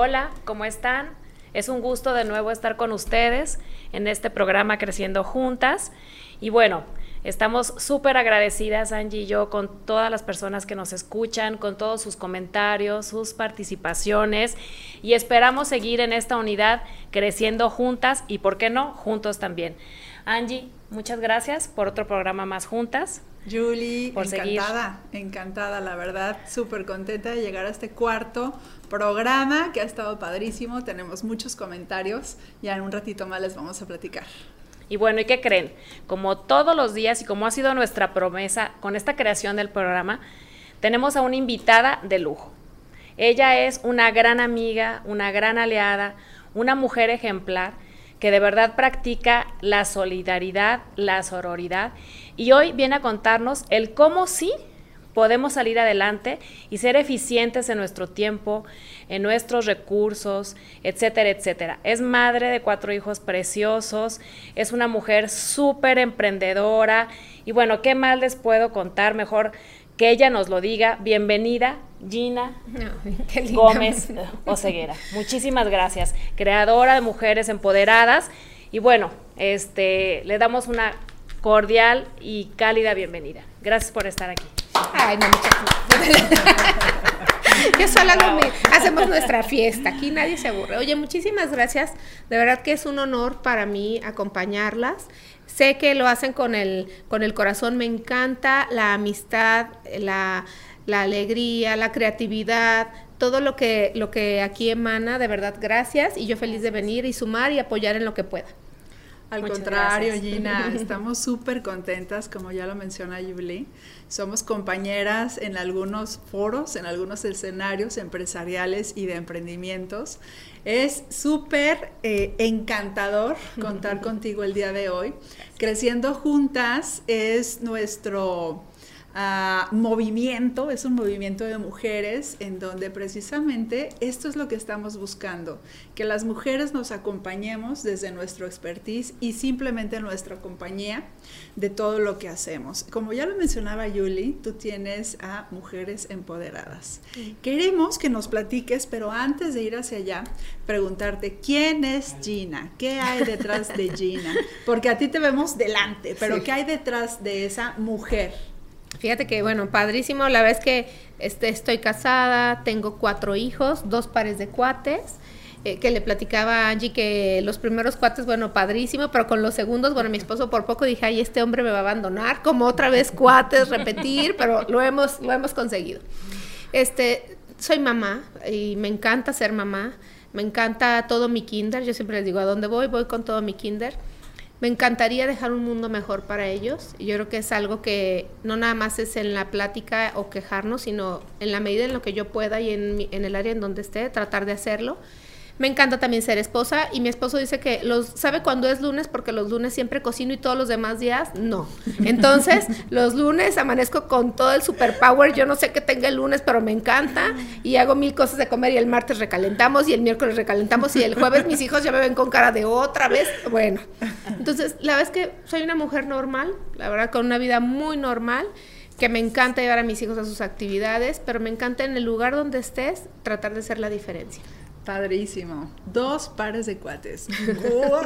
Hola, ¿cómo están? Es un gusto de nuevo estar con ustedes en este programa Creciendo Juntas. Y bueno, estamos súper agradecidas, Angie y yo, con todas las personas que nos escuchan, con todos sus comentarios, sus participaciones. Y esperamos seguir en esta unidad creciendo juntas y, ¿por qué no?, juntos también. Angie, muchas gracias por otro programa más juntas. Julie, encantada, encantada, la verdad, súper contenta de llegar a este cuarto programa que ha estado padrísimo. Tenemos muchos comentarios, ya en un ratito más les vamos a platicar. Y bueno, ¿y qué creen? Como todos los días y como ha sido nuestra promesa con esta creación del programa, tenemos a una invitada de lujo. Ella es una gran amiga, una gran aliada, una mujer ejemplar que de verdad practica la solidaridad, la sororidad y hoy viene a contarnos el cómo sí podemos salir adelante y ser eficientes en nuestro tiempo, en nuestros recursos, etcétera, etcétera. Es madre de cuatro hijos preciosos, es una mujer súper emprendedora y bueno, ¿qué más les puedo contar? Mejor que ella nos lo diga. Bienvenida, Gina Gómez Oceguera. Muchísimas gracias, creadora de Mujeres Empoderadas. Y bueno, este, le damos una cordial y cálida bienvenida. Gracias por estar aquí. Ay, no, Yo sola no hacemos nuestra fiesta, aquí nadie se aburre. Oye, muchísimas gracias, de verdad que es un honor para mí acompañarlas. Sé que lo hacen con el, con el corazón, me encanta la amistad, la, la alegría, la creatividad, todo lo que, lo que aquí emana, de verdad, gracias y yo feliz de venir y sumar y apoyar en lo que pueda. Al contrario, Gina, estamos súper contentas, como ya lo menciona Jubilee. Somos compañeras en algunos foros, en algunos escenarios empresariales y de emprendimientos. Es súper eh, encantador contar contigo el día de hoy. Creciendo Juntas es nuestro movimiento, es un movimiento de mujeres en donde precisamente esto es lo que estamos buscando, que las mujeres nos acompañemos desde nuestro expertise y simplemente nuestra compañía de todo lo que hacemos. Como ya lo mencionaba Yuli, tú tienes a Mujeres Empoderadas. Queremos que nos platiques, pero antes de ir hacia allá, preguntarte, ¿quién es Gina? ¿Qué hay detrás de Gina? Porque a ti te vemos delante, pero ¿qué hay detrás de esa mujer? Fíjate que, bueno, padrísimo. La vez que este, estoy casada, tengo cuatro hijos, dos pares de cuates. Eh, que le platicaba a Angie que los primeros cuates, bueno, padrísimo, pero con los segundos, bueno, mi esposo por poco dije, ay, este hombre me va a abandonar, como otra vez cuates, repetir, pero lo hemos, lo hemos conseguido. Este, soy mamá y me encanta ser mamá, me encanta todo mi kinder, yo siempre les digo, ¿a dónde voy? Voy con todo mi kinder. Me encantaría dejar un mundo mejor para ellos. Yo creo que es algo que no nada más es en la plática o quejarnos, sino en la medida en lo que yo pueda y en, en el área en donde esté, tratar de hacerlo. Me encanta también ser esposa y mi esposo dice que los sabe cuándo es lunes porque los lunes siempre cocino y todos los demás días no. Entonces, los lunes amanezco con todo el superpower, yo no sé qué tenga el lunes, pero me encanta y hago mil cosas de comer y el martes recalentamos y el miércoles recalentamos y el jueves mis hijos ya me ven con cara de otra vez. Bueno, entonces, la verdad es que soy una mujer normal, la verdad con una vida muy normal que me encanta llevar a mis hijos a sus actividades, pero me encanta en el lugar donde estés tratar de ser la diferencia. Padrísimo. Dos pares de cuates. ¡Wow!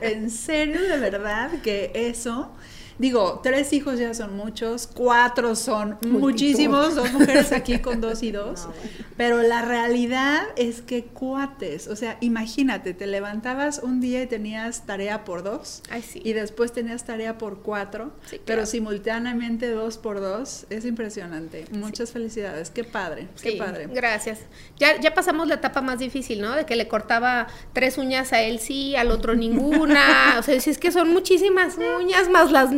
en serio, de verdad que eso Digo, tres hijos ya son muchos, cuatro son muchísimos, dos mujeres aquí con dos y dos, pero la realidad es que cuates, o sea, imagínate, te levantabas un día y tenías tarea por dos, y después tenías tarea por cuatro, pero simultáneamente dos por dos, es impresionante. Muchas felicidades, qué padre, qué padre. Gracias. Ya, ya pasamos la etapa más difícil, ¿no? De que le cortaba tres uñas a él sí, al otro ninguna, o sea, si es que son muchísimas uñas más las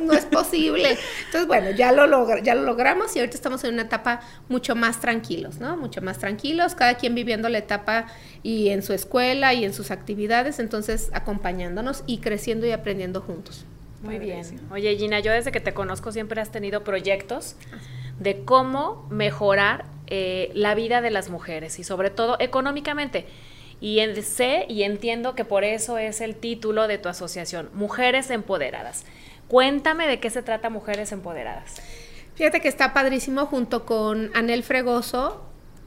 no es posible. Entonces, bueno, ya lo, ya lo logramos y ahorita estamos en una etapa mucho más tranquilos, ¿no? Mucho más tranquilos, cada quien viviendo la etapa y en su escuela y en sus actividades, entonces acompañándonos y creciendo y aprendiendo juntos. Muy bien. Oye, Gina, yo desde que te conozco siempre has tenido proyectos de cómo mejorar eh, la vida de las mujeres y sobre todo económicamente. Y sé y entiendo que por eso es el título de tu asociación, Mujeres Empoderadas. Cuéntame de qué se trata Mujeres Empoderadas. Fíjate que está padrísimo junto con Anel Fregoso.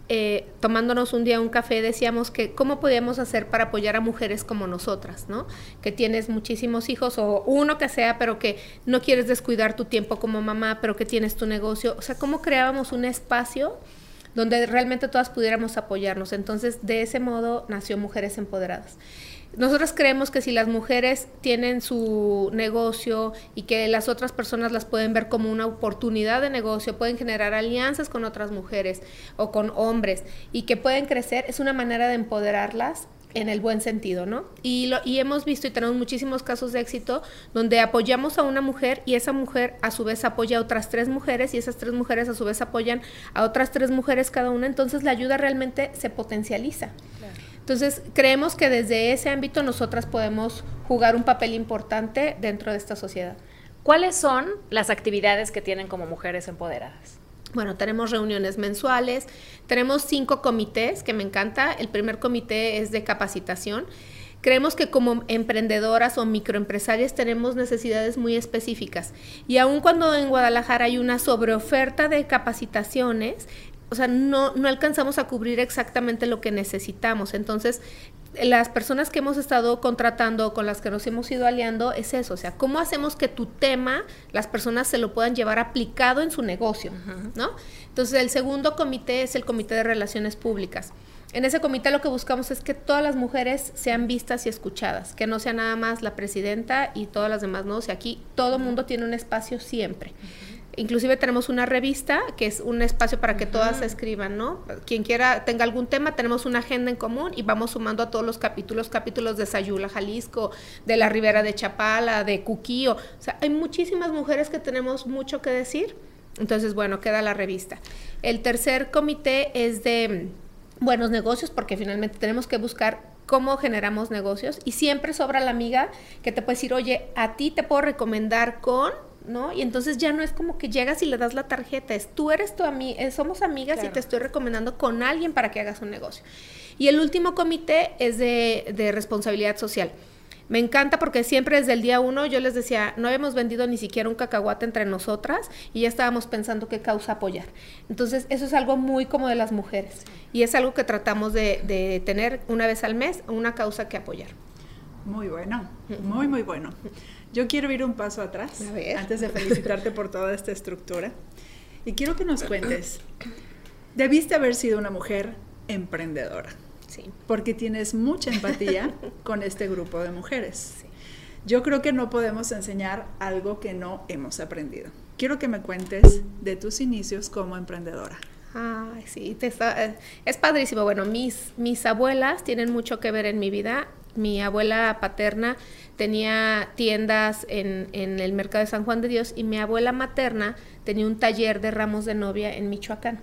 eh, tomándonos un día un café, decíamos que cómo podíamos hacer para apoyar a mujeres como nosotras, ¿no? Que tienes muchísimos hijos o uno que sea, pero que no quieres descuidar tu tiempo como mamá, pero que tienes tu negocio. O sea, cómo creábamos un espacio donde realmente todas pudiéramos apoyarnos. Entonces, de ese modo nació Mujeres Empoderadas. Nosotros creemos que si las mujeres tienen su negocio y que las otras personas las pueden ver como una oportunidad de negocio, pueden generar alianzas con otras mujeres o con hombres y que pueden crecer, es una manera de empoderarlas en el buen sentido, ¿no? Y, lo, y hemos visto y tenemos muchísimos casos de éxito donde apoyamos a una mujer y esa mujer a su vez apoya a otras tres mujeres y esas tres mujeres a su vez apoyan a otras tres mujeres cada una, entonces la ayuda realmente se potencializa. Entonces, creemos que desde ese ámbito nosotras podemos jugar un papel importante dentro de esta sociedad. ¿Cuáles son las actividades que tienen como mujeres empoderadas? Bueno, tenemos reuniones mensuales, tenemos cinco comités, que me encanta. El primer comité es de capacitación. Creemos que como emprendedoras o microempresarias tenemos necesidades muy específicas. Y aun cuando en Guadalajara hay una sobreoferta de capacitaciones, o sea, no, no alcanzamos a cubrir exactamente lo que necesitamos. Entonces, las personas que hemos estado contratando, con las que nos hemos ido aliando, es eso, o sea, ¿cómo hacemos que tu tema las personas se lo puedan llevar aplicado en su negocio? ¿No? Entonces, el segundo comité es el Comité de Relaciones Públicas. En ese comité lo que buscamos es que todas las mujeres sean vistas y escuchadas, que no sea nada más la presidenta y todas las demás, no, o sea, aquí todo el mundo tiene un espacio siempre. Inclusive tenemos una revista que es un espacio para que todas se escriban, ¿no? Quien quiera tenga algún tema, tenemos una agenda en común y vamos sumando a todos los capítulos, capítulos de Sayula, Jalisco, de la Ribera de Chapala, de Cuquío. O sea, hay muchísimas mujeres que tenemos mucho que decir. Entonces, bueno, queda la revista. El tercer comité es de buenos negocios porque finalmente tenemos que buscar cómo generamos negocios y siempre sobra la amiga que te puede decir, oye, a ti te puedo recomendar con ¿no? Y entonces ya no es como que llegas y le das la tarjeta, es tú eres tu amiga, eh, somos amigas y te estoy recomendando con alguien para que hagas un negocio. Y el último comité es de, de responsabilidad social. Me encanta porque siempre desde el día uno yo les decía, no habíamos vendido ni siquiera un cacahuate entre nosotras y ya estábamos pensando qué causa apoyar. Entonces, eso es algo muy como de las mujeres y es algo que tratamos de, de tener una vez al mes, una causa que apoyar. Muy bueno, muy, muy bueno. Yo quiero ir un paso atrás antes de felicitarte por toda esta estructura. Y quiero que nos cuentes, debiste haber sido una mujer emprendedora. Sí. Porque tienes mucha empatía con este grupo de mujeres. Sí. Yo creo que no podemos enseñar algo que no hemos aprendido. Quiero que me cuentes de tus inicios como emprendedora. Ay, sí, te está, es padrísimo. Bueno, mis, mis abuelas tienen mucho que ver en mi vida. Mi abuela paterna tenía tiendas en, en, el mercado de San Juan de Dios y mi abuela materna tenía un taller de ramos de novia en Michoacán.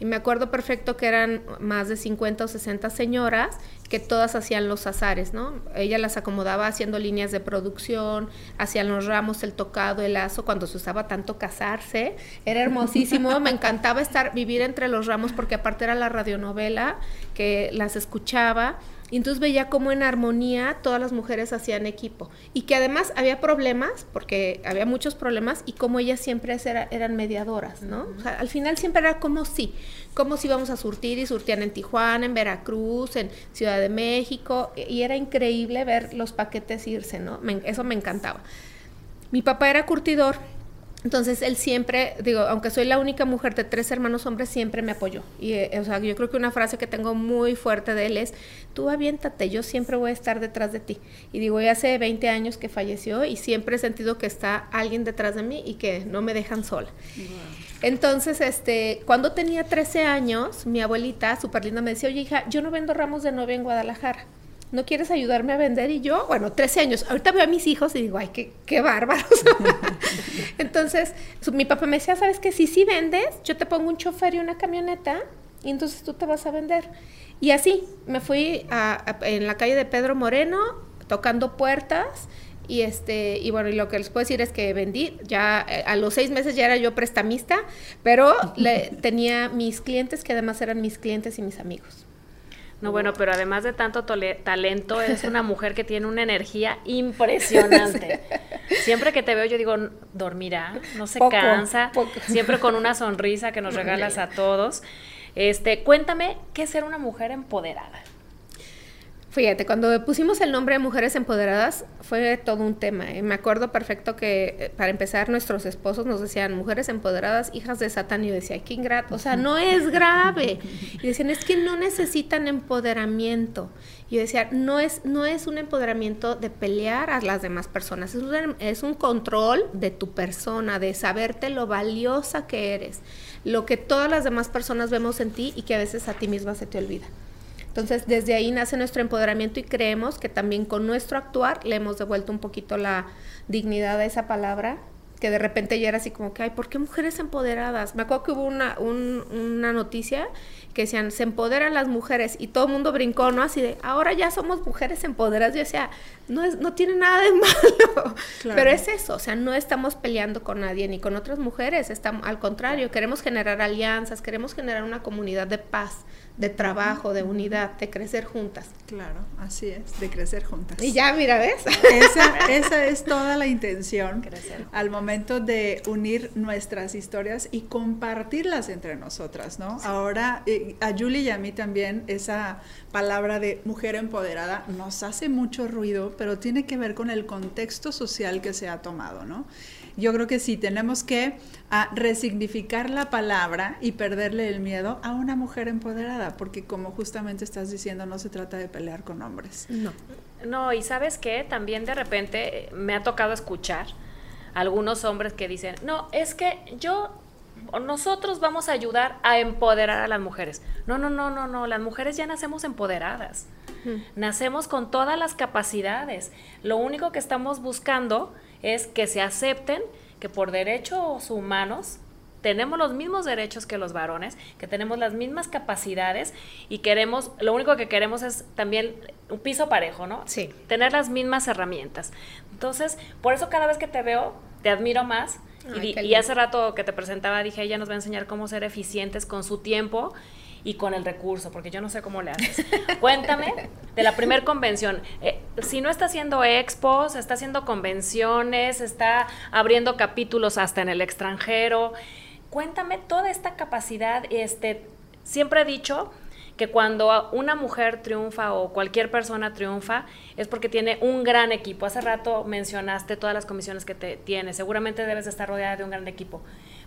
Y me acuerdo perfecto que eran más de 50 o 60 señoras que todas hacían los azares, ¿no? Ella las acomodaba haciendo líneas de producción, hacían los ramos, el tocado, el lazo, cuando se usaba tanto casarse. Era hermosísimo, me encantaba estar, vivir entre los ramos porque aparte era la radionovela que las escuchaba y entonces veía cómo en armonía todas las mujeres hacían equipo. Y que además había problemas, porque había muchos problemas, y como ellas siempre eran mediadoras, ¿no? O sea, al final siempre era como si, como si íbamos a surtir y surtían en Tijuana, en Veracruz, en Ciudad de México, y era increíble ver los paquetes irse, ¿no? eso me encantaba. Mi papá era curtidor entonces él siempre, digo, aunque soy la única mujer de tres hermanos hombres, siempre me apoyó. Y, eh, o sea, yo creo que una frase que tengo muy fuerte de él es, tú aviéntate, yo siempre voy a estar detrás de ti. Y digo, ya hace 20 años que falleció y siempre he sentido que está alguien detrás de mí y que no me dejan sola. Entonces, este, cuando tenía 13 años, mi abuelita, súper linda, me decía, oye hija, yo no vendo ramos de novia en Guadalajara. ¿No quieres ayudarme a vender? Y yo, bueno, 13 años, ahorita veo a mis hijos y digo, ay, qué, qué bárbaros. entonces, mi papá me decía, ¿sabes qué? Si sí vendes, yo te pongo un chofer y una camioneta y entonces tú te vas a vender. Y así, me fui a, en la calle de Pedro Moreno, tocando puertas, y este y bueno y lo que les puedo decir es que vendí ya eh, a los seis meses ya era yo prestamista pero le, tenía mis clientes que además eran mis clientes y mis amigos no, bueno, pero además de tanto talento, es una mujer que tiene una energía impresionante. Siempre que te veo, yo digo, dormirá, no se cansa, siempre con una sonrisa que nos regalas a todos. Este, cuéntame, ¿qué es ser una mujer empoderada? Fíjate, cuando pusimos el nombre de Mujeres Empoderadas fue todo un tema. ¿eh? Me acuerdo perfecto que eh, para empezar nuestros esposos nos decían Mujeres Empoderadas, hijas de Satán. Y yo decía, qué ingrato. O sea, no es grave. Y decían, es que no necesitan empoderamiento. Y yo decía, no es, no es un empoderamiento de pelear a las demás personas. Es un, es un control de tu persona, de saberte lo valiosa que eres. Lo que todas las demás personas vemos en ti y que a veces a ti misma se te olvida. Entonces, desde ahí nace nuestro empoderamiento y creemos que también con nuestro actuar le hemos devuelto un poquito la dignidad a esa palabra, que de repente ya era así como que, ay, ¿por qué mujeres empoderadas? Me acuerdo que hubo una, una noticia que decían, se empoderan las mujeres y todo el mundo brincó, ¿no? Así de, ahora ya somos mujeres empoderadas. Yo decía, no, es, no tiene nada de malo, pero es eso, o sea, no estamos peleando con nadie ni con otras mujeres, estamos, al contrario, queremos generar alianzas, queremos generar una comunidad de paz, de trabajo, de unidad, de crecer juntas. Claro, así es, de crecer juntas. Y ya, mira, ¿ves? Esa, esa es toda la intención al momento de unir nuestras historias y compartirlas entre nosotras, ¿no? Ahora, eh, a Julie y a mí también esa palabra de mujer empoderada nos hace mucho ruido, pero tiene que ver con el contexto social que se ha tomado, ¿no? Yo creo que sí, tenemos que ah, resignificar la palabra y perderle el miedo a una mujer empoderada, porque como justamente estás diciendo, no se trata de pelear con hombres. No. No, y sabes qué, también de repente me ha tocado escuchar algunos hombres que dicen, no, es que yo nosotros vamos a ayudar a empoderar a las mujeres. No, no, no, no, no, las mujeres ya nacemos empoderadas. Nacemos con todas las capacidades. Lo único que estamos buscando es que se acepten que por derechos humanos tenemos los mismos derechos que los varones, que tenemos las mismas capacidades y queremos, lo único que queremos es también un piso parejo, ¿no? Sí. Tener las mismas herramientas. Entonces, por eso cada vez que te veo, te admiro más. y, hace rato que te presentaba, dije, ella nos va a enseñar cómo ser eficientes con su tiempo y con el recurso, porque yo no sé cómo le haces. Cuéntame de la primer convención. Eh, si no está haciendo expos, está haciendo convenciones, está abriendo capítulos hasta en el extranjero. Cuéntame toda esta capacidad. Este, siempre he dicho que cuando una mujer triunfa o cualquier persona triunfa es porque tiene un gran equipo. Hace rato mencionaste todas las comisiones que te tienes. Seguramente debes estar rodeada de un gran equipo.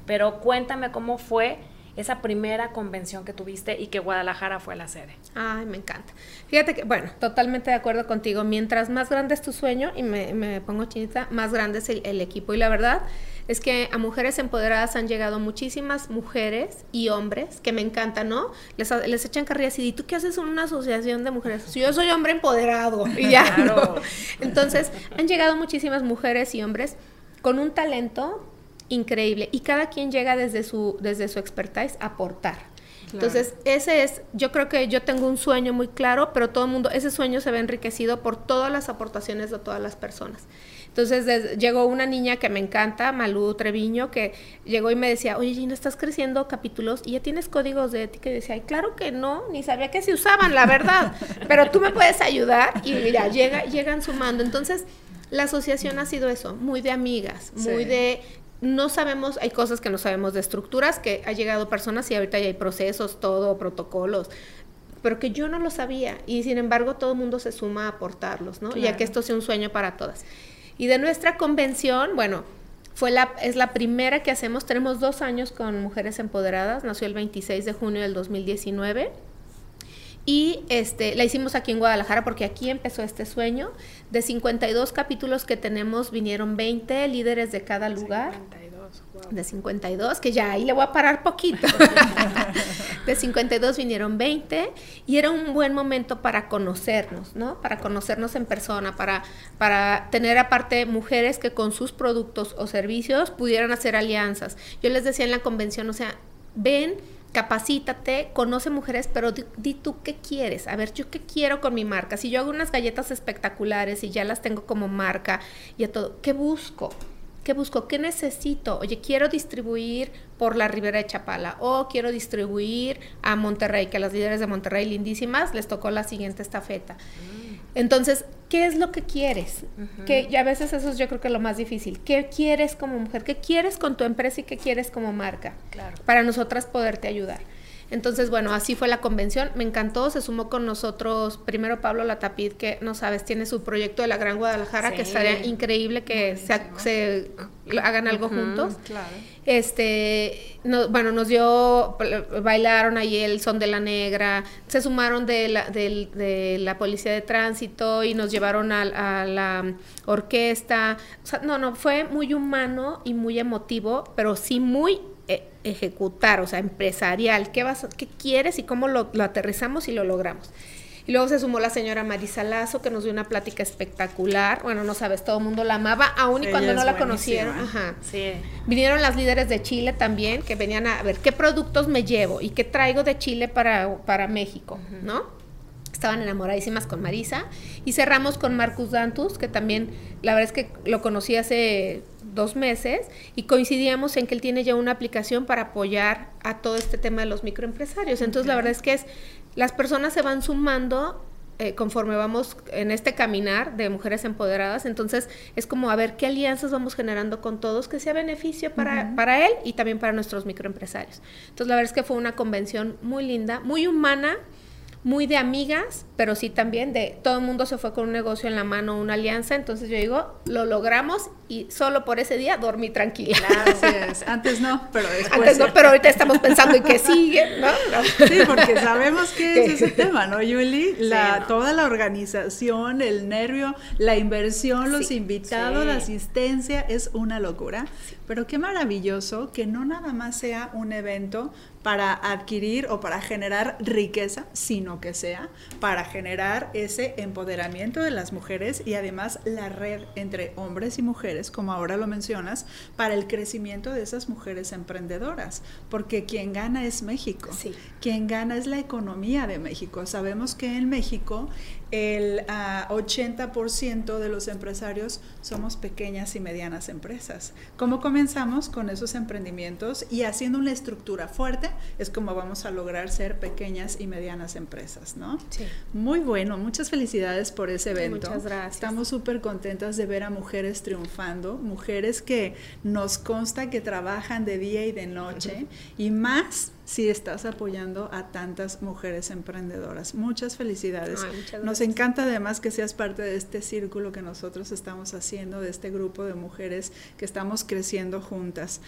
Pero cuéntame cómo fue esa primera convención que tuviste y que Guadalajara fue la sede. Ay, me encanta. Fíjate que, bueno, totalmente de acuerdo contigo. Mientras más grande es tu sueño, y me, pongo chinita, más grande es el, equipo. Y la verdad es que a Mujeres Empoderadas han llegado muchísimas mujeres y hombres que me encantan, ¿no? Les, les echan carrillas y ¿tú qué haces en una asociación de mujeres? Si yo soy hombre empoderado. Y ya, claro. Entonces, han llegado muchísimas mujeres y hombres con un talento increíble y cada quien llega desde su, desde su expertise a aportar. Entonces, ese es, yo creo que yo tengo un sueño muy claro, pero todo el mundo, ese sueño se ve enriquecido por todas las aportaciones de todas las personas. Entonces llegó una niña que me encanta, Malú Treviño, que llegó y me decía, oye Gina, estás creciendo capítulos y ya tienes códigos de ética. Y decía, Ay, claro que no, ni sabía que se usaban, la verdad. Pero tú me puedes ayudar y mira, llega, llegan sumando. Entonces, la asociación ha sido eso, muy de amigas, muy de no sabemos, hay cosas que no sabemos de estructuras, que ha llegado personas y ahorita ya hay procesos, todo, protocolos, pero que yo no lo sabía. Y sin embargo todo el mundo se suma a aportarlos, ¿no? Ya que esto sea un sueño para todas. Y de nuestra convención, bueno, fue la, es la primera que hacemos, tenemos dos años con Mujeres Empoderadas, nació el 26 de junio del 2019 y este, la hicimos aquí en Guadalajara porque aquí empezó este sueño. De 52 capítulos que tenemos, vinieron 20 líderes de cada lugar. 52, De 52, que ya ahí le voy a parar poquito. de 52 vinieron 20 y era un buen momento para conocernos, ¿no? Para conocernos en persona, para, para tener aparte mujeres que con sus productos o servicios pudieran hacer alianzas. Yo les decía en la convención, o sea, ven capacítate, conoce mujeres, pero di, tú qué quieres. A ver, yo qué quiero con mi marca. Si yo hago unas galletas espectaculares y ya las tengo como marca y a todo, ¿qué busco? ¿Qué busco? ¿Qué necesito? Oye, quiero distribuir por la Ribera de Chapala o quiero distribuir a Monterrey, que a las líderes de Monterrey lindísimas les tocó la siguiente estafeta. Mm. Entonces, ¿qué es lo que quieres? Que y a veces eso es yo creo que lo más difícil. ¿Qué quieres como mujer? ¿Qué quieres con tu empresa y qué quieres como marca? Claro. Para nosotras poderte ayudar. Entonces, bueno, así fue la convención. Me encantó, se sumó con nosotros primero Pablo Latapid, que no sabes, tiene su proyecto de la Gran Guadalajara, que estaría increíble que se, hagan algo juntos. Claro. Este, bueno, nos dio, bailaron ahí el son de la negra, se sumaron de la, de, la policía de tránsito y nos llevaron a, la orquesta. O sea, no, no, fue muy humano y muy emotivo, pero sí muy ejecutar, o sea, empresarial. ¿Qué, vas, qué quieres y cómo lo, lo aterrizamos y lo logramos? Y luego se sumó la señora Marisa Lazo, que nos dio una plática espectacular. Bueno, no sabes, todo el mundo la amaba, aún y cuando no la conocieron. Ajá. Sí. Vinieron las líderes de Chile también, que venían a ver qué productos me llevo y qué traigo de Chile para, para México, ¿no? Estaban enamoradísimas con Marisa. Y cerramos con Marcus Dantus, que también, la verdad es que lo conocí hace dos meses y coincidíamos en que él tiene ya una aplicación para apoyar a todo este tema de los microempresarios. Entonces, la verdad es que es las personas se van sumando eh, conforme vamos en este caminar de mujeres empoderadas, entonces es como a ver qué alianzas vamos generando con todos que sea beneficio para, para él y también para nuestros microempresarios. Entonces la verdad es que fue una convención muy linda, muy humana, muy de amigas, pero sí también de todo el mundo se fue con un negocio en la mano, una alianza, entonces yo digo, lo logramos y solo por ese día dormí tranquila. Así es, antes no, pero después. Antes no, pero ahorita estamos pensando en que sigue, ¿no? Sí, porque sabemos que es ese tema, ¿no, Yuli? La, Toda la organización, el nervio, la inversión, los invitados, la asistencia, es una locura. Pero qué maravilloso que no nada más sea un evento para adquirir o para generar riqueza, sino que sea para generar ese empoderamiento de las mujeres y además la red entre hombres y mujeres, como ahora lo mencionas, para el crecimiento de esas mujeres emprendedoras, porque quien gana es México, sí. quien gana es la economía de México. Sabemos que en México el 80% ah, de los empresarios somos pequeñas y medianas empresas. ¿Cómo comenzamos con esos emprendimientos y haciendo una estructura fuerte? Es como vamos a lograr ser pequeñas y medianas empresas, ¿no? Sí. Muy bueno, muchas felicidades por ese evento. Muchas gracias. Estamos súper contentas de ver a mujeres triunfando, mujeres que nos consta que trabajan de día y de noche y más si estás apoyando a tantas mujeres emprendedoras. Muchas felicidades. Nos encanta además que seas parte de este círculo que nosotros estamos haciendo, de este grupo de mujeres que estamos creciendo juntas.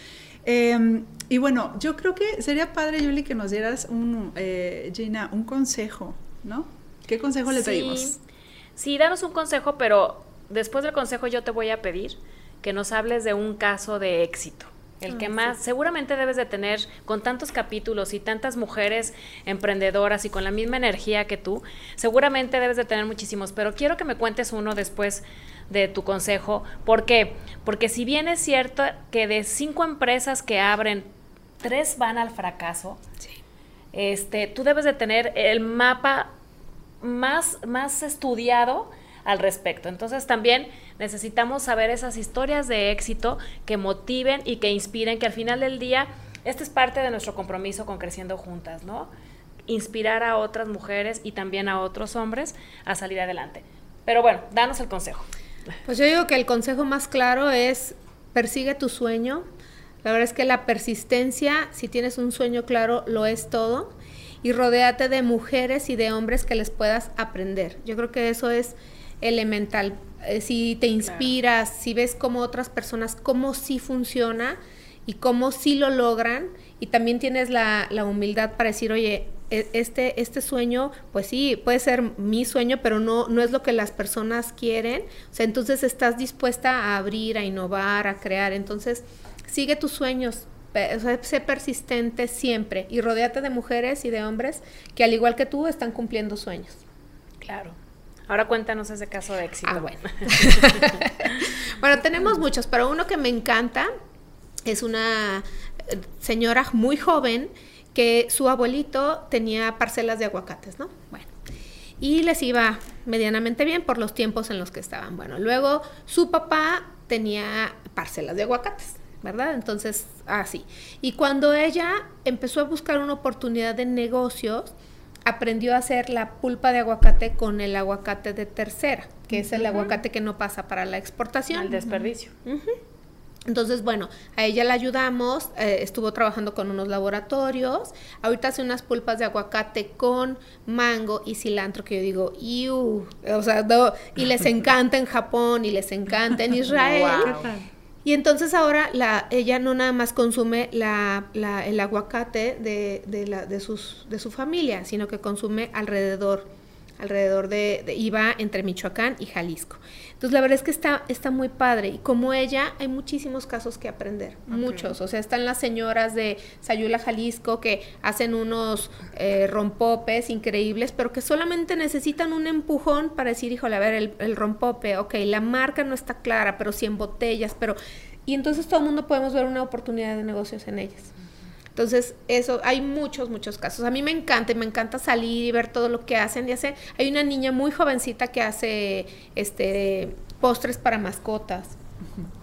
Em, y bueno, yo creo que sería padre, Yuli, que nos dieras un, eh, Gina, un consejo, ¿no? ¿Qué consejo le pedimos? Sí, danos un consejo, pero después del consejo yo te voy a pedir que nos hables de un caso de éxito el que más, seguramente debes de tener con tantos capítulos y tantas mujeres emprendedoras y con la misma energía que tú, seguramente debes de tener muchísimos, pero quiero que me cuentes uno después de tu consejo. ¿Por qué? Porque si bien es cierto que de cinco empresas que abren, tres van al fracaso, este, tú debes de tener el mapa más, más estudiado al respecto. Entonces también necesitamos saber esas historias de éxito que motiven y que inspiren, que al final del día, este es parte de nuestro compromiso con Creciendo Juntas, ¿no? Inspirar a otras mujeres y también a otros hombres a salir adelante. Pero bueno, danos el consejo. Pues yo digo que el consejo más claro es persigue tu sueño. La verdad es que la persistencia, si tienes un sueño claro, lo es todo. Y rodéate de mujeres y de hombres que les puedas aprender. Yo creo que eso es elemental. Eh, si te inspiras, si ves cómo otras personas, cómo sí funciona y cómo sí lo logran, y también tienes la, humildad para decir, oye, e, este, este sueño, pues sí, puede ser mi sueño, pero no, no es lo que las personas quieren. O sea, entonces estás dispuesta a abrir, a innovar, a crear. Entonces, sigue tus sueños, sé persistente siempre y rodeate de mujeres y de hombres que al igual que tú están cumpliendo sueños. Claro. Ahora cuéntanos ese caso de éxito. Ah, bueno. bueno, tenemos muchos, pero uno que me encanta es una eh, señora muy joven que su abuelito tenía parcelas de aguacates, ¿no? Bueno. Y les iba medianamente bien por los tiempos en los que estaban. Bueno, luego su papá tenía parcelas de aguacates, ¿verdad? Entonces, así. y cuando ella empezó a buscar una oportunidad de negocios, aprendió a hacer la pulpa de aguacate con el aguacate de tercera, que es el aguacate que no pasa para la exportación. El desperdicio. Entonces, bueno, a ella la ayudamos, eh, estuvo trabajando con unos laboratorios, ahorita hace unas pulpas de aguacate con mango y cilantro que yo digo, ¡iu! O sea, y les encanta en Japón y les encanta en Israel. Y entonces ahora la, ella no nada más consume la, la, el aguacate de, de, de, sus, de su familia, sino que consume alrededor alrededor de, de, iba entre Michoacán y Jalisco. Entonces la verdad es que está, está muy padre y como ella hay muchísimos casos que aprender, muchos. O sea, están las señoras de Sayula, Jalisco que hacen unos eh, rompopes increíbles, pero que solamente necesitan un empujón para decir, híjole, a ver, el, el rompope, ok, la marca no está clara, pero sí en botellas, pero... Y entonces todo el mundo podemos ver una oportunidad de negocios en ellas. Entonces, eso, hay muchos, muchos casos. A mí me encanta, y me encanta salir y ver todo lo que hacen y hacer. Hay una niña muy jovencita que hace este postres para mascotas.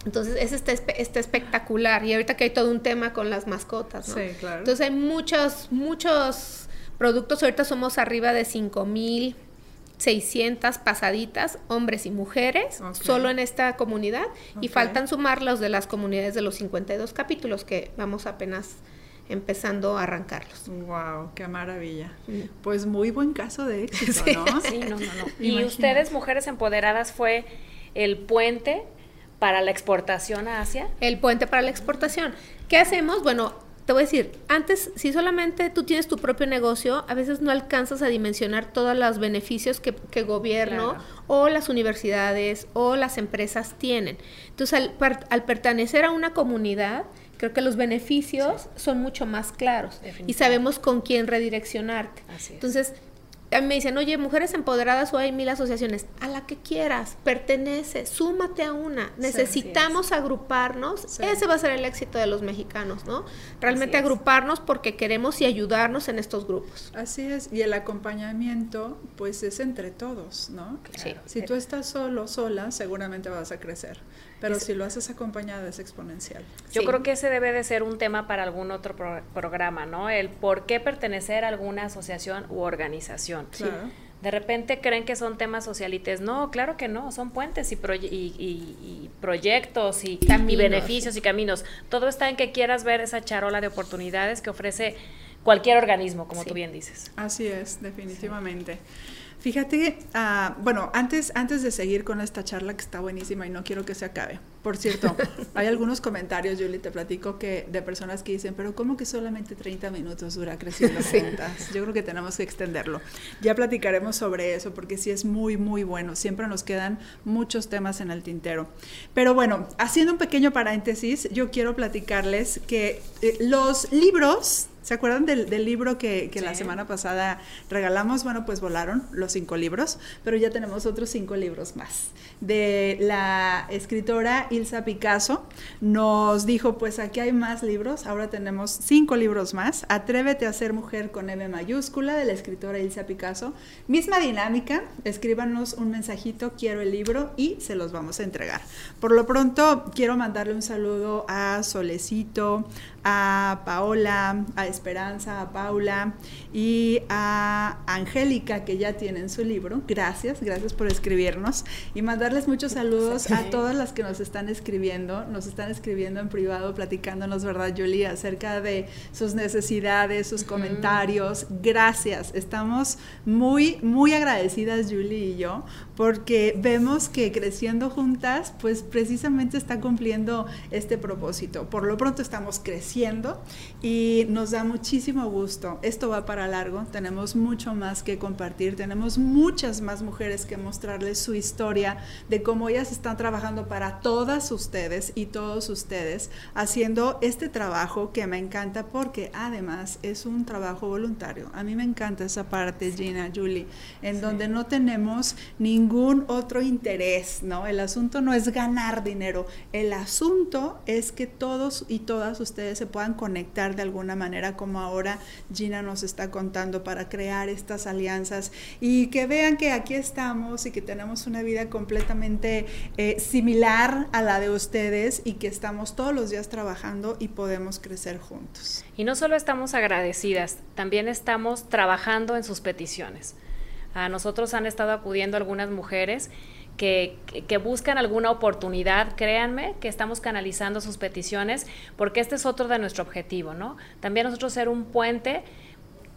Entonces, ese está, está, espectacular. Y ahorita que hay todo un tema con las mascotas, ¿no? Sí, claro. Entonces, hay muchos, muchos productos. Ahorita somos arriba de 5 mil 600 pasaditas, hombres y mujeres, okay. solo en esta comunidad. Okay. Y faltan sumar los de las comunidades de los 52 capítulos que vamos apenas empezando a arrancarlos. Wow, qué maravilla. Sí. Pues muy buen caso de éxito, sí. ¿no? Sí, no, no, no. Y ustedes, mujeres empoderadas, fue el puente para la exportación a Asia. El puente para la exportación. ¿Qué hacemos? Bueno, te voy a decir, antes, si solamente tú tienes tu propio negocio, a veces no alcanzas a dimensionar todos los beneficios que, que gobierno claro. o las universidades o las empresas tienen. Entonces, al, al pertenecer a una comunidad, creo que los beneficios sí. son mucho más claros y sabemos con quién redireccionarte. Entonces, a mí me dicen, oye, mujeres empoderadas o hay mil asociaciones, a la que quieras, pertenece, súmate a una, necesitamos sí, agruparnos, sí. ese va a ser el éxito de los mexicanos, ¿no? Realmente agruparnos porque queremos y ayudarnos en estos grupos. Así es, y el acompañamiento, pues es entre todos, ¿no? Sí. Si tú estás solo, sola, seguramente vas a crecer. Pero si lo haces acompañado es exponencial. Yo sí. creo que ese debe de ser un tema para algún otro pro programa, ¿no? El por qué pertenecer a alguna asociación u organización. Claro. De repente creen que son temas socialites. No, claro que no, son puentes y, y, y, y proyectos y, y, beneficios y caminos. Todo está en que quieras ver esa charola de oportunidades que ofrece cualquier organismo, como sí. tú bien dices. Así es, definitivamente. Sí. Fíjate, uh, bueno, antes, antes de seguir con esta charla que está buenísima y no quiero que se acabe. Por cierto, hay algunos comentarios, Julie, te platico, que de personas que dicen, pero ¿cómo que solamente 30 minutos dura creciendo sí. juntas? Yo creo que tenemos que extenderlo. Ya platicaremos sobre eso porque sí es muy, muy bueno. Siempre nos quedan muchos temas en el tintero. Pero bueno, haciendo un pequeño paréntesis, yo quiero platicarles que eh, los libros ¿Se acuerdan del, del libro que, que sí. la semana pasada regalamos? Bueno, pues volaron los cinco libros, pero ya tenemos otros cinco libros más. De la escritora Ilsa Picasso, nos dijo, pues aquí hay más libros, ahora tenemos cinco libros más. Atrévete a ser mujer con M mayúscula, de la escritora Ilsa Picasso. Misma dinámica, escríbanos un mensajito, quiero el libro, y se los vamos a entregar. Por lo pronto, quiero mandarle un saludo a Solecito, a Paola, a Esperanza, a Paula y a Angélica, que ya tienen su libro. Gracias, gracias por escribirnos y mandarles muchos saludos sí. a todas las que nos están escribiendo, nos están escribiendo en privado, platicándonos, ¿verdad, Julie? Acerca de sus necesidades, sus uh -huh. comentarios. Gracias, estamos muy, muy agradecidas, Julie y yo, porque vemos que creciendo juntas, pues precisamente está cumpliendo este propósito. Por lo pronto estamos creciendo y nos da muchísimo gusto. Esto va para largo, tenemos mucho más que compartir, tenemos muchas más mujeres que mostrarles su historia de cómo ellas están trabajando para todas ustedes y todos ustedes, haciendo este trabajo que me encanta porque además es un trabajo voluntario. A mí me encanta esa parte, Gina, Julie, en sí. donde no tenemos ningún otro interés, ¿no? El asunto no es ganar dinero, el asunto es que todos y todas ustedes se puedan conectar de alguna manera como ahora Gina nos está contando para crear estas alianzas y que vean que aquí estamos y que tenemos una vida completamente eh, similar a la de ustedes y que estamos todos los días trabajando y podemos crecer juntos. Y no solo estamos agradecidas, también estamos trabajando en sus peticiones. A nosotros han estado acudiendo algunas mujeres que, que, buscan alguna oportunidad, créanme que estamos canalizando sus peticiones, porque este es otro de nuestro objetivo, ¿no? También nosotros ser un puente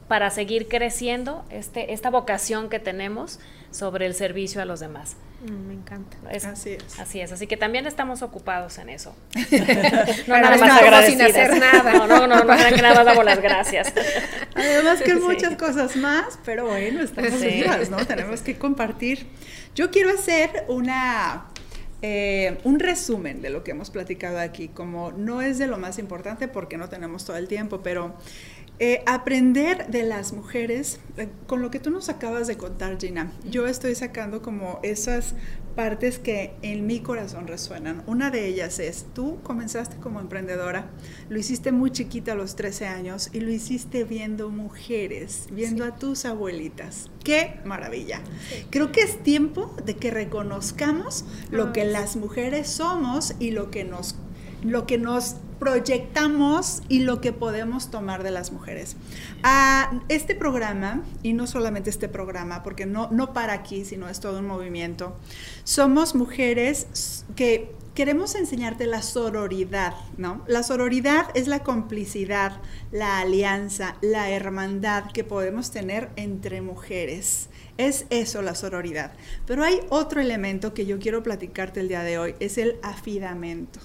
para seguir creciendo este, esta vocación que tenemos sobre el servicio a los demás. Mm, me encanta. así es. Así es, así que también estamos ocupados en eso. no, nada más sin hacer nada. No, no, no, no, que nada más damos las gracias. Además que muchas cosas más, pero bueno, estamos vivas, ¿no? Tenemos que compartir. Yo quiero hacer una eh, un resumen de lo que hemos platicado aquí, como no es de lo más importante porque no tenemos todo el tiempo, pero eh, aprender de las mujeres, eh, con lo que tú nos acabas de contar, Gina, yo estoy sacando como esas partes que en mi corazón resuenan. Una de ellas es, tú comenzaste como emprendedora, lo hiciste muy chiquita a los 13 años y lo hiciste viendo mujeres, viendo a tus abuelitas. ¡Qué maravilla! Creo que es tiempo de que reconozcamos lo que las mujeres somos y lo que nos lo que nos proyectamos y lo que podemos tomar de las mujeres. A este programa, y no solamente este programa, porque no, no para aquí, sino es todo un movimiento, somos mujeres que queremos enseñarte la sororidad, ¿no? La sororidad es la complicidad, la alianza, la hermandad que podemos tener entre mujeres. Es eso la sororidad. Pero hay otro elemento que yo quiero platicarte el día de hoy, es el afidamento.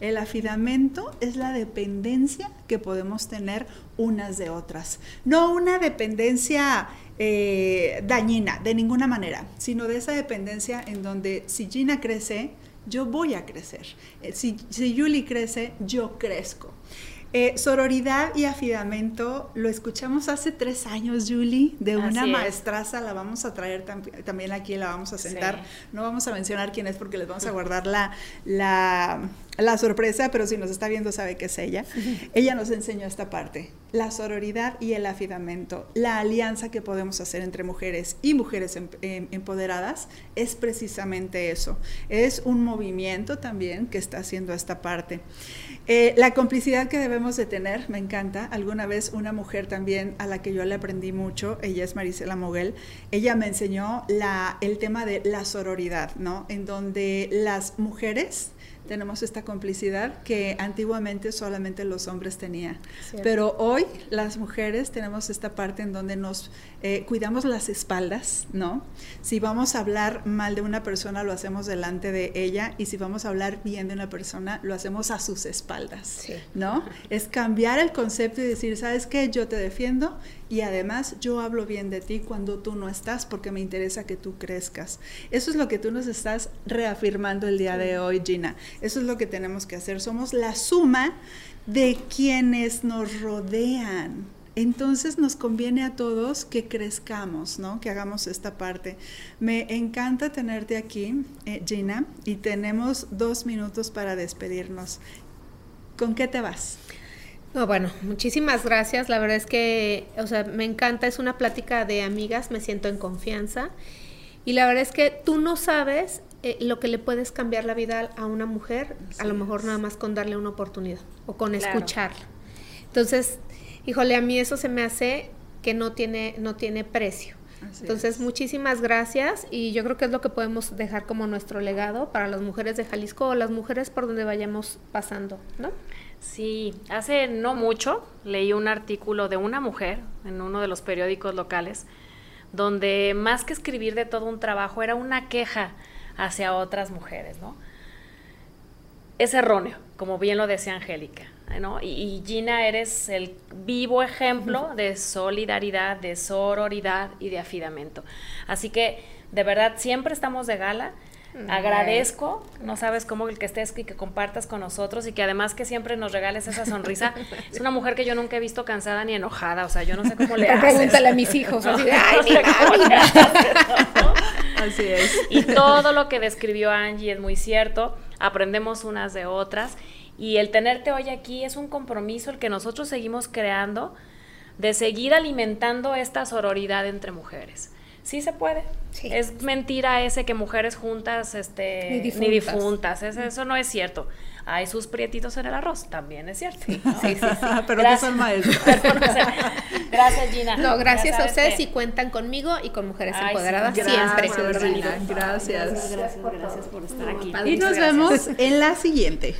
El afidamento es la dependencia que podemos tener unas de otras. No una dependencia eh, dañina, de ninguna manera, sino de esa dependencia en donde si Gina crece, yo voy a crecer. Eh, si, si Julie crece, yo crezco. Eh, sororidad y afidamento lo escuchamos hace tres años, Julie, de una maestraza, la vamos a traer también aquí, la vamos a sentar. No vamos a mencionar quién es porque les vamos a guardar la, la, la sorpresa, pero si nos está viendo sabe que es ella. ella nos enseñó esta parte, la sororidad y el afidamento, la alianza que podemos hacer entre mujeres y mujeres em, em, empoderadas es precisamente eso. Es un movimiento también que está haciendo esta parte. Eh, la complicidad que debemos de tener, me encanta. Alguna vez una mujer también a la que yo le aprendí mucho, ella es Marisela Moguel, ella me enseñó la, el tema de la sororidad, ¿no? En donde las mujeres tenemos esta complicidad que antiguamente solamente los hombres tenían. Pero hoy las mujeres tenemos esta parte en donde nos eh, cuidamos las espaldas, ¿no? Si vamos a hablar mal de una persona, lo hacemos delante de ella y si vamos a hablar bien de una persona, lo hacemos a sus espaldas, ¿no? Es cambiar el concepto y decir, ¿sabes qué? Yo te defiendo y además yo hablo bien de ti cuando tú no estás porque me interesa que tú crezcas. Eso es lo que tú nos estás reafirmando el día de hoy, Gina. Eso es lo que tenemos que hacer. Somos la suma de quienes nos rodean. Entonces nos conviene a todos que crezcamos, ¿no? Que hagamos esta parte. Me encanta tenerte aquí, eh, Gina, y tenemos dos minutos para despedirnos. ¿Con qué te vas? No, bueno, muchísimas gracias. La verdad es que, o sea, me encanta, es una plática de amigas, me siento en confianza. Y la verdad es que tú no sabes eh, lo que le puedes cambiar la vida a una mujer, a lo mejor nada más con darle una oportunidad o con escucharla. Entonces, híjole, a mí eso se me hace que no tiene, no tiene precio. Entonces, muchísimas gracias y yo creo que es lo que podemos dejar como nuestro legado para las mujeres de Jalisco o las mujeres por donde vayamos pasando, ¿no? Sí, hace no mucho leí un artículo de una mujer en uno de los periódicos locales, donde más que escribir de todo un trabajo era una queja hacia otras mujeres, ¿no? Es erróneo, como bien lo decía Angélica, ¿no? Y, Gina eres el vivo ejemplo de solidaridad, de sororidad y de afidamento. Así que, de verdad, siempre estamos de gala Agradezco, no sabes cómo el que estés y que compartas con nosotros y que además que siempre nos regales esa sonrisa. es una mujer que yo nunca he visto cansada ni enojada, o sea, yo no sé cómo le haces. Pregúntale a mis hijos, así Así es. Y todo lo que describió Angie es muy cierto, aprendemos unas de otras y el tenerte hoy aquí es un compromiso el que nosotros seguimos creando de seguir alimentando esta sororidad entre mujeres sí se puede. Es mentira ese que mujeres juntas, este, ni difuntas. eso no es cierto. Hay sus prietitos en el arroz, también es cierto. Sí, sí, sí. Pero que son maestros. Gracias, Gina. No, gracias a ustedes y cuentan conmigo y con Mujeres Ay, sí, Empoderadas Gracias, siempre. Gina, Gracias. Gracias, gracias por estar aquí. Y nos gracias. vemos en la siguiente.